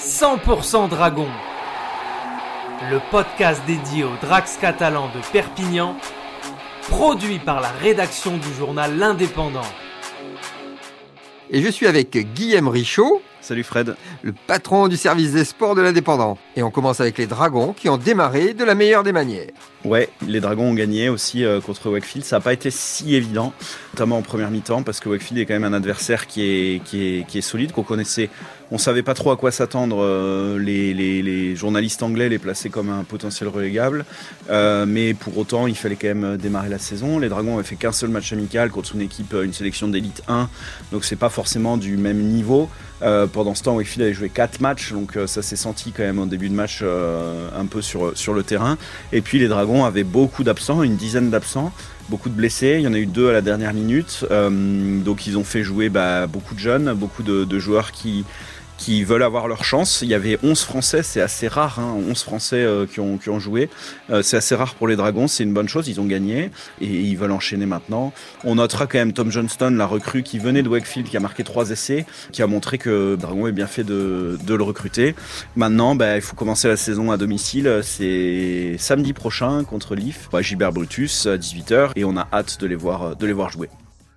100% Dragon, le podcast dédié aux Drax catalans de Perpignan, produit par la rédaction du journal L'Indépendant. Et je suis avec Guillaume Richaud, Salut Fred. le patron du service des sports de l'Indépendant. Et on commence avec les Dragons qui ont démarré de la meilleure des manières. Ouais, les Dragons ont gagné aussi euh, contre Wakefield. Ça n'a pas été si évident, notamment en première mi-temps, parce que Wakefield est quand même un adversaire qui est, solide, qu'on connaissait. On savait pas trop à quoi s'attendre. euh, les, journalistes anglais les plaçaient comme un potentiel relégable. Euh, mais pour autant, il fallait quand même démarrer la saison. Les Dragons avaient fait qu'un seul match amical contre une équipe, euh, une sélection d'élite 1. Donc c'est pas forcément du même niveau. Euh, pendant ce temps, Wakefield avait joué 4 matchs, donc euh, ça s'est senti quand même en début de match euh, un peu sur le terrain. Et puis les Dragons avaient beaucoup d'absents, une dizaine d'absents, beaucoup de blessés. Il y en a eu deux à la dernière minute. Euh, donc ils ont fait jouer bah, beaucoup de jeunes, beaucoup de, de joueurs qui, qui veulent avoir leur chance. Il y avait 11 Français, c'est assez rare, hein, 11 Français euh, qui, ont, joué. Euh, c'est assez rare pour les Dragons, c'est une bonne chose, ils ont gagné et ils veulent enchaîner maintenant. On notera quand même Tom Johnston, la recrue qui venait de Wakefield, qui a marqué trois essais, qui a montré que Dragon est bien fait de, le recruter. Maintenant, bah, il faut commencer la saison à domicile. C'est samedi prochain contre l'IF, bah, Gilbert Brutus à 18h et on a hâte de les voir jouer.